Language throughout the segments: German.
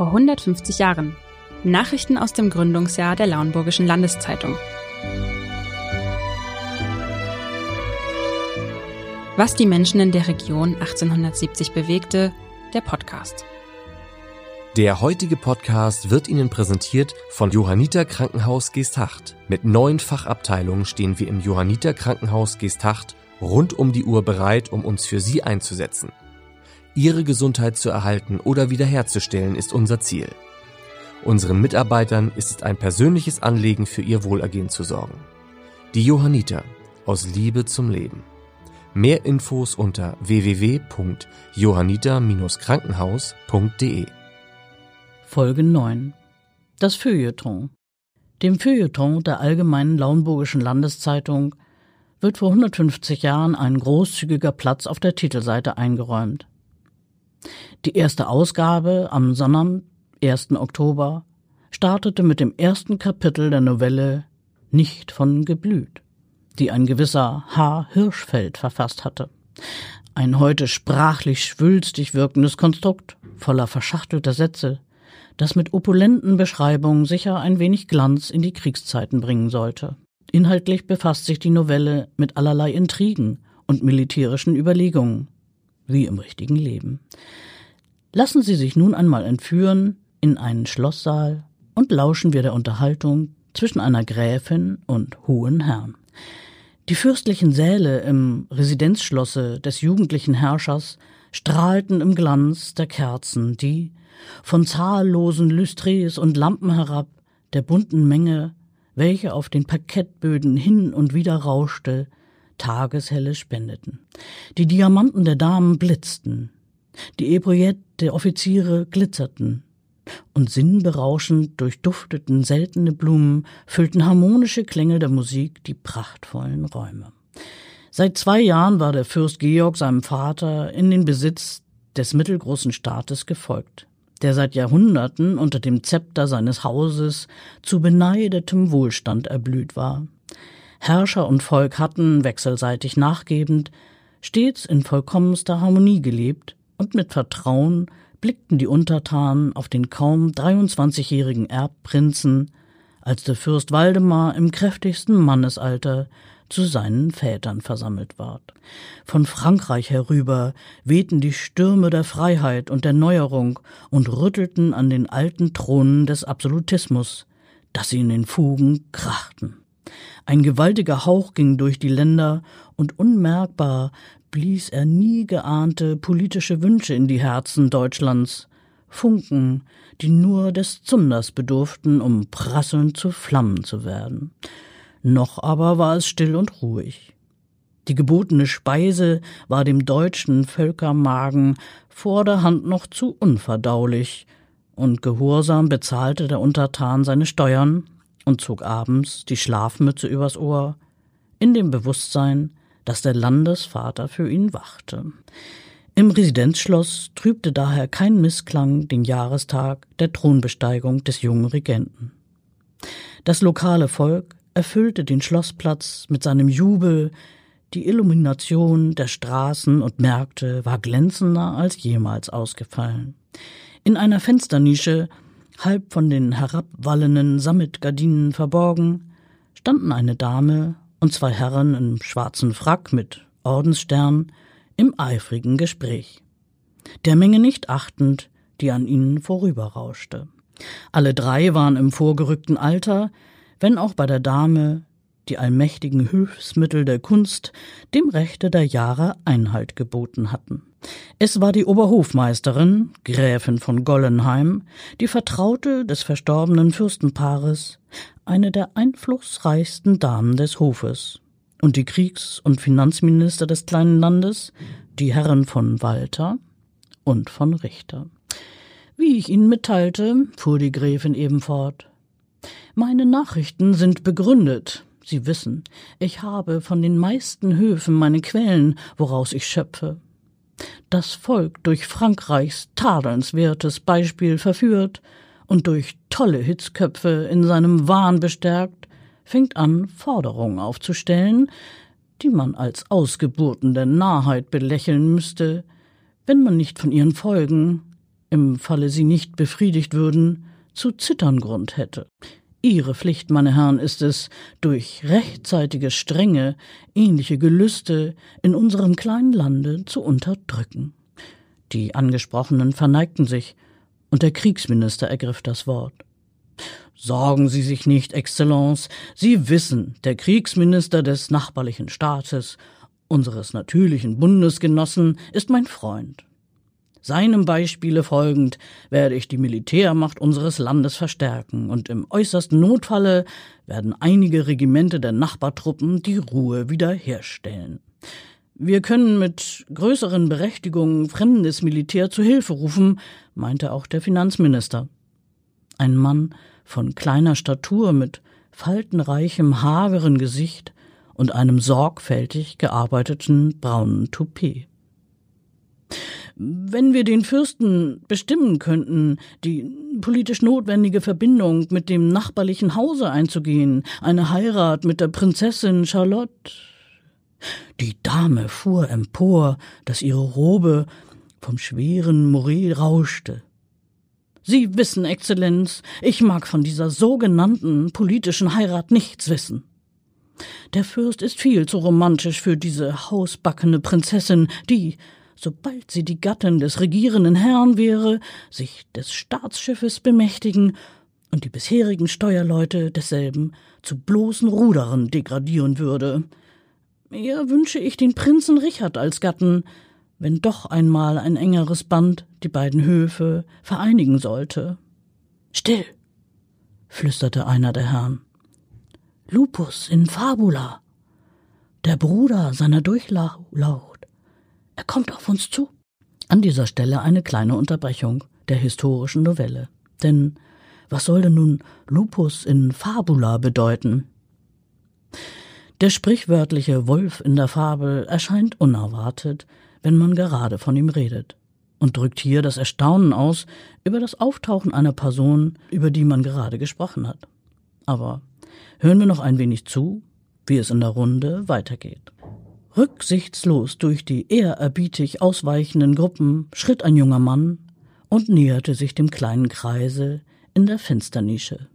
vor 150 Jahren. Nachrichten aus dem Gründungsjahr der Lauenburgischen Landeszeitung. Was die Menschen in der Region 1870 bewegte, der Podcast. Der heutige Podcast wird Ihnen präsentiert von Johanniter Krankenhaus Geesthacht. Mit neun Fachabteilungen stehen wir im Johanniter Krankenhaus Geesthacht rund um die Uhr bereit, um uns für Sie einzusetzen. Ihre Gesundheit zu erhalten oder wiederherzustellen ist unser Ziel. Unseren Mitarbeitern ist es ein persönliches Anliegen, für ihr Wohlergehen zu sorgen. Die Johanniter aus Liebe zum Leben. Mehr Infos unter www.johanniter-krankenhaus.de Folge 9 Das Feuilleton Dem Feuilleton der Allgemeinen Lauenburgischen Landeszeitung wird vor 150 Jahren ein großzügiger Platz auf der Titelseite eingeräumt. Die erste Ausgabe am Sonnabend, 1. Oktober, startete mit dem ersten Kapitel der Novelle Nicht von geblüht, die ein gewisser H. Hirschfeld verfasst hatte. Ein heute sprachlich schwülstig wirkendes Konstrukt, voller verschachtelter Sätze, das mit opulenten Beschreibungen sicher ein wenig Glanz in die Kriegszeiten bringen sollte. Inhaltlich befasst sich die Novelle mit allerlei Intrigen und militärischen Überlegungen, wie im richtigen Leben. Lassen Sie sich nun einmal entführen in einen Schlosssaal und lauschen wir der Unterhaltung zwischen einer Gräfin und hohen Herrn. Die fürstlichen Säle im Residenzschlosse des jugendlichen Herrschers strahlten im Glanz der Kerzen, die, von zahllosen Lüstrees und Lampen herab, der bunten Menge, welche auf den Parkettböden hin und wieder rauschte, Tageshelle spendeten. Die Diamanten der Damen blitzten, die Epaulettes der Offiziere glitzerten, und sinnberauschend durchdufteten seltene Blumen, füllten harmonische Klänge der Musik die prachtvollen Räume. Seit zwei Jahren war der Fürst Georg seinem Vater in den Besitz des mittelgroßen Staates gefolgt der seit Jahrhunderten unter dem Zepter seines Hauses zu beneidetem Wohlstand erblüht war. Herrscher und Volk hatten, wechselseitig nachgebend, stets in vollkommenster Harmonie gelebt und mit Vertrauen blickten die Untertanen auf den kaum 23-jährigen Erbprinzen, als der Fürst Waldemar im kräftigsten Mannesalter zu seinen Vätern versammelt ward. Von Frankreich herüber wehten die Stürme der Freiheit und der Neuerung und rüttelten an den alten Thronen des Absolutismus, dass sie in den Fugen krachten. Ein gewaltiger Hauch ging durch die Länder und unmerkbar blies er nie geahnte politische Wünsche in die Herzen Deutschlands, Funken, die nur des Zunders bedurften, um prasselnd zu Flammen zu werden. Noch aber war es still und ruhig. Die gebotene Speise war dem deutschen Völkermagen vorderhand noch zu unverdaulich, und gehorsam bezahlte der Untertan seine Steuern und zog abends die Schlafmütze übers Ohr, in dem Bewusstsein, dass der Landesvater für ihn wachte. Im Residenzschloss trübte daher kein Missklang den Jahrestag der Thronbesteigung des jungen Regenten. Das lokale Volk erfüllte den Schlossplatz mit seinem Jubel, die Illumination der Straßen und Märkte war glänzender als jemals ausgefallen. In einer Fensternische, halb von den herabwallenden Sammetgardinen verborgen, standen eine Dame und zwei Herren im schwarzen Frack mit Ordensstern im eifrigen Gespräch, der Menge nicht achtend, die an ihnen vorüberrauschte. Alle drei waren im vorgerückten Alter, wenn auch bei der Dame die allmächtigen Hilfsmittel der Kunst dem Rechte der Jahre Einhalt geboten hatten. Es war die Oberhofmeisterin, Gräfin von Gollenheim, die Vertraute des verstorbenen Fürstenpaares, eine der einflussreichsten Damen des Hofes, und die Kriegs- und Finanzminister des kleinen Landes, die Herren von Walter und von Richter. Wie ich Ihnen mitteilte, fuhr die Gräfin eben fort, meine Nachrichten sind begründet. Sie wissen, ich habe von den meisten Höfen meine Quellen, woraus ich schöpfe. Das Volk durch Frankreichs tadelnswertes Beispiel verführt und durch tolle Hitzköpfe in seinem Wahn bestärkt, fängt an, Forderungen aufzustellen, die man als Ausgeburten der Narrheit belächeln müsste, wenn man nicht von ihren Folgen, im Falle sie nicht befriedigt würden, zu zittern Grund hätte. Ihre Pflicht, meine Herren, ist es, durch rechtzeitige Strenge ähnliche Gelüste in unserem kleinen Lande zu unterdrücken. Die Angesprochenen verneigten sich, und der Kriegsminister ergriff das Wort. Sorgen Sie sich nicht, Exzellenz, Sie wissen, der Kriegsminister des nachbarlichen Staates, unseres natürlichen Bundesgenossen, ist mein Freund. Seinem Beispiele folgend werde ich die Militärmacht unseres Landes verstärken und im äußersten Notfalle werden einige Regimente der Nachbartruppen die Ruhe wiederherstellen. Wir können mit größeren Berechtigungen fremdes Militär zu Hilfe rufen, meinte auch der Finanzminister. Ein Mann von kleiner Statur mit faltenreichem, hageren Gesicht und einem sorgfältig gearbeiteten braunen Toupet. Wenn wir den Fürsten bestimmen könnten, die politisch notwendige Verbindung mit dem nachbarlichen Hause einzugehen, eine Heirat mit der Prinzessin Charlotte. Die Dame fuhr empor, dass ihre Robe vom schweren Moret rauschte. Sie wissen, Exzellenz, ich mag von dieser sogenannten politischen Heirat nichts wissen. Der Fürst ist viel zu romantisch für diese hausbackene Prinzessin, die, sobald sie die Gattin des regierenden Herrn wäre, sich des Staatsschiffes bemächtigen und die bisherigen Steuerleute desselben zu bloßen Ruderern degradieren würde. Eher wünsche ich den Prinzen Richard als Gatten, wenn doch einmal ein engeres Band die beiden Höfe vereinigen sollte. Still, flüsterte einer der Herren. Lupus in Fabula, der Bruder seiner Durchlaucht. Er kommt auf uns zu. An dieser Stelle eine kleine Unterbrechung der historischen Novelle. Denn was soll denn nun Lupus in Fabula bedeuten? Der sprichwörtliche Wolf in der Fabel erscheint unerwartet, wenn man gerade von ihm redet und drückt hier das Erstaunen aus über das Auftauchen einer Person, über die man gerade gesprochen hat. Aber hören wir noch ein wenig zu, wie es in der Runde weitergeht. Rücksichtslos durch die ehrerbietig ausweichenden Gruppen schritt ein junger Mann und näherte sich dem kleinen Kreise in der Fensternische.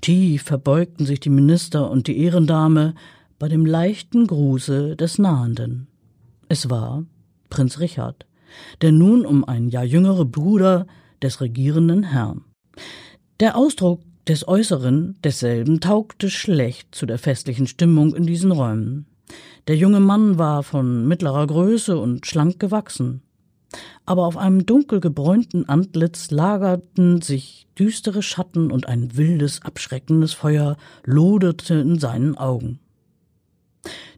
Tief verbeugten sich die Minister und die Ehrendame bei dem leichten Gruße des Nahenden. Es war Prinz Richard, der nun um ein Jahr jüngere Bruder des regierenden Herrn. Der Ausdruck des Äußeren desselben taugte schlecht zu der festlichen Stimmung in diesen Räumen. Der junge Mann war von mittlerer Größe und schlank gewachsen. Aber auf einem dunkel gebräunten Antlitz lagerten sich düstere Schatten und ein wildes, abschreckendes Feuer loderte in seinen Augen.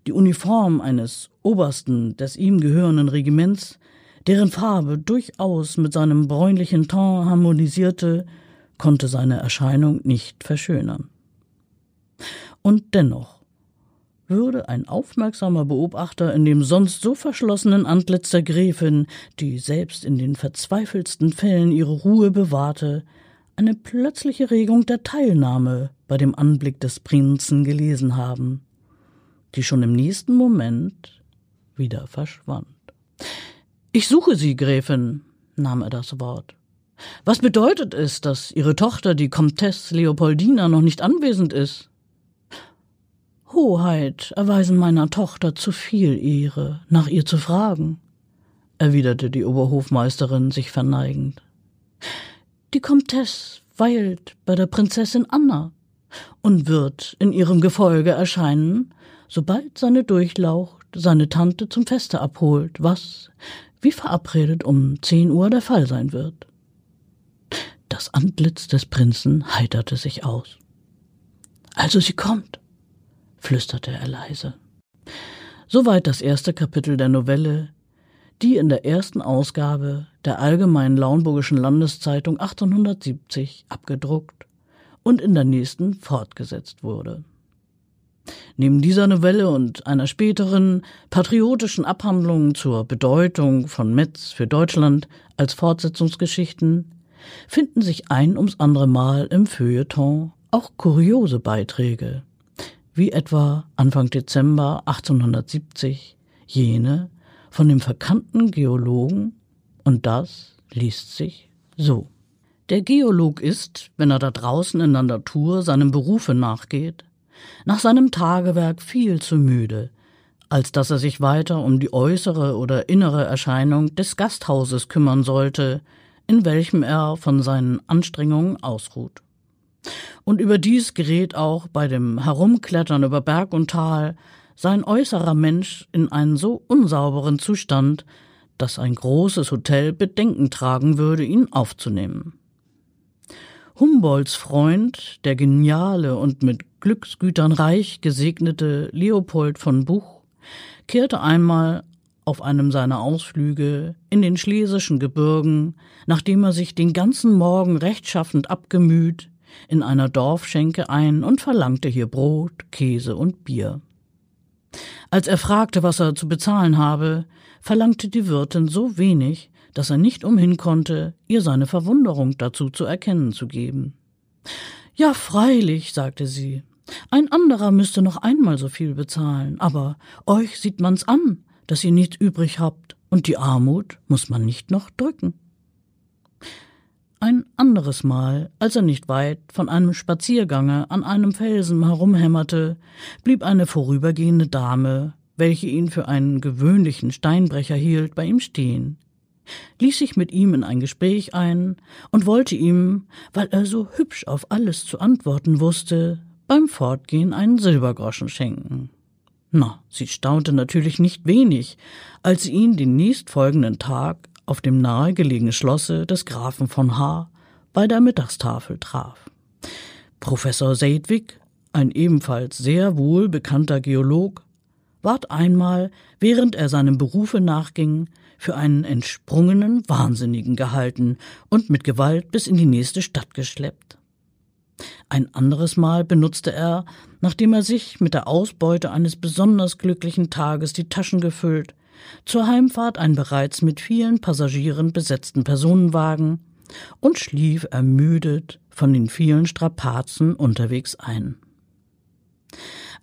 Die Uniform eines Obersten des ihm gehörenden Regiments, deren Farbe durchaus mit seinem bräunlichen Ton harmonisierte, konnte seine Erscheinung nicht verschönern. Und dennoch würde ein aufmerksamer Beobachter in dem sonst so verschlossenen Antlitz der Gräfin, die selbst in den verzweifeltsten Fällen ihre Ruhe bewahrte, eine plötzliche Regung der Teilnahme bei dem Anblick des Prinzen gelesen haben, die schon im nächsten Moment wieder verschwand. Ich suche Sie, Gräfin, nahm er das Wort. Was bedeutet es, dass Ihre Tochter, die Comtesse Leopoldina, noch nicht anwesend ist? Hoheit erweisen meiner Tochter zu viel Ehre, nach ihr zu fragen, erwiderte die Oberhofmeisterin sich verneigend. Die Comtesse weilt bei der Prinzessin Anna und wird in ihrem Gefolge erscheinen, sobald seine Durchlaucht seine Tante zum Feste abholt, was, wie verabredet, um zehn Uhr der Fall sein wird. Das Antlitz des Prinzen heiterte sich aus. Also sie kommt flüsterte er leise. Soweit das erste Kapitel der Novelle, die in der ersten Ausgabe der Allgemeinen Lauenburgischen Landeszeitung 1870 abgedruckt und in der nächsten fortgesetzt wurde. Neben dieser Novelle und einer späteren patriotischen Abhandlung zur Bedeutung von Metz für Deutschland als Fortsetzungsgeschichten finden sich ein ums andere Mal im Feuilleton auch kuriose Beiträge, wie etwa Anfang Dezember 1870 jene von dem verkannten Geologen, und das liest sich So. Der Geolog ist, wenn er da draußen in der Natur seinem Berufe nachgeht, nach seinem Tagewerk viel zu müde, als dass er sich weiter um die äußere oder innere Erscheinung des Gasthauses kümmern sollte, in welchem er von seinen Anstrengungen ausruht. Und überdies gerät auch bei dem Herumklettern über Berg und Tal sein äußerer Mensch in einen so unsauberen Zustand, dass ein großes Hotel Bedenken tragen würde, ihn aufzunehmen. Humboldts Freund, der geniale und mit Glücksgütern reich gesegnete Leopold von Buch, kehrte einmal auf einem seiner Ausflüge in den schlesischen Gebirgen, nachdem er sich den ganzen Morgen rechtschaffend abgemüht, in einer Dorfschenke ein und verlangte hier Brot, Käse und Bier. Als er fragte, was er zu bezahlen habe, verlangte die Wirtin so wenig, dass er nicht umhin konnte, ihr seine Verwunderung dazu zu erkennen zu geben. Ja, freilich, sagte sie, ein anderer müsste noch einmal so viel bezahlen, aber euch sieht man's an, dass ihr nichts übrig habt, und die Armut muss man nicht noch drücken. Ein anderes Mal, als er nicht weit von einem Spaziergange an einem Felsen herumhämmerte, blieb eine vorübergehende Dame, welche ihn für einen gewöhnlichen Steinbrecher hielt, bei ihm stehen, ließ sich mit ihm in ein Gespräch ein und wollte ihm, weil er so hübsch auf alles zu antworten wusste, beim Fortgehen einen Silbergroschen schenken. Na, sie staunte natürlich nicht wenig, als sie ihn den nächstfolgenden Tag auf dem nahegelegenen Schlosse des Grafen von H. bei der Mittagstafel traf. Professor Seydwig, ein ebenfalls sehr wohl bekannter Geolog, ward einmal, während er seinem Berufe nachging, für einen entsprungenen Wahnsinnigen gehalten und mit Gewalt bis in die nächste Stadt geschleppt. Ein anderes Mal benutzte er, nachdem er sich mit der Ausbeute eines besonders glücklichen Tages die Taschen gefüllt, zur Heimfahrt einen bereits mit vielen Passagieren besetzten Personenwagen und schlief ermüdet von den vielen Strapazen unterwegs ein.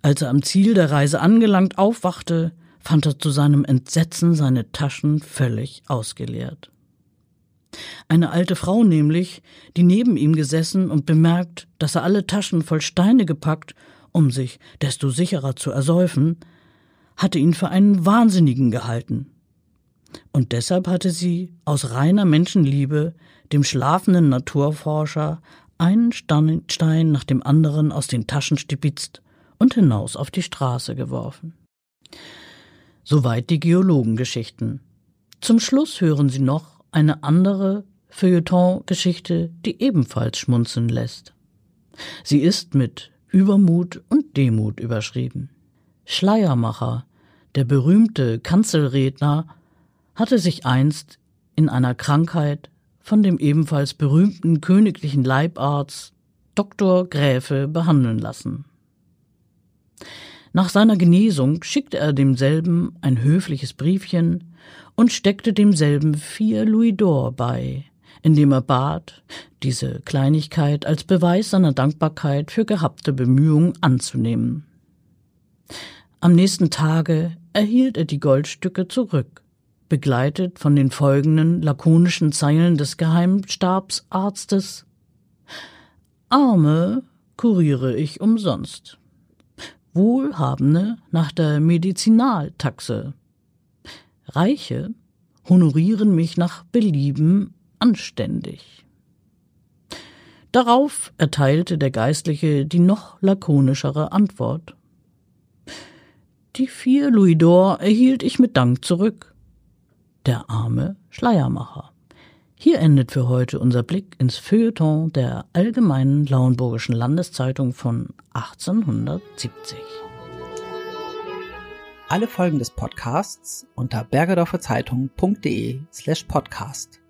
Als er am Ziel der Reise angelangt aufwachte, fand er zu seinem Entsetzen seine Taschen völlig ausgeleert. Eine alte Frau nämlich, die neben ihm gesessen und bemerkt, dass er alle Taschen voll Steine gepackt, um sich desto sicherer zu ersäufen, hatte ihn für einen Wahnsinnigen gehalten. Und deshalb hatte sie aus reiner Menschenliebe dem schlafenden Naturforscher einen Stein nach dem anderen aus den Taschen stibitzt und hinaus auf die Straße geworfen. Soweit die Geologengeschichten. Zum Schluss hören Sie noch eine andere Feuilleton-Geschichte, die ebenfalls schmunzeln lässt. Sie ist mit Übermut und Demut überschrieben. Schleiermacher, der berühmte Kanzelredner, hatte sich einst in einer Krankheit von dem ebenfalls berühmten königlichen Leibarzt Dr. Gräfe behandeln lassen. Nach seiner Genesung schickte er demselben ein höfliches Briefchen und steckte demselben vier Louis d'Or bei, indem er bat, diese Kleinigkeit als Beweis seiner Dankbarkeit für gehabte Bemühungen anzunehmen. Am nächsten Tage erhielt er die Goldstücke zurück, begleitet von den folgenden lakonischen Zeilen des Geheimstabsarztes Arme kuriere ich umsonst. Wohlhabende nach der Medizinaltaxe. Reiche honorieren mich nach Belieben anständig. Darauf erteilte der Geistliche die noch lakonischere Antwort. Die vier Louis d'Or erhielt ich mit Dank zurück. Der arme Schleiermacher. Hier endet für heute unser Blick ins Feuilleton der Allgemeinen Lauenburgischen Landeszeitung von 1870. Alle Folgen des Podcasts unter bergedorferzeitung.de slash podcast.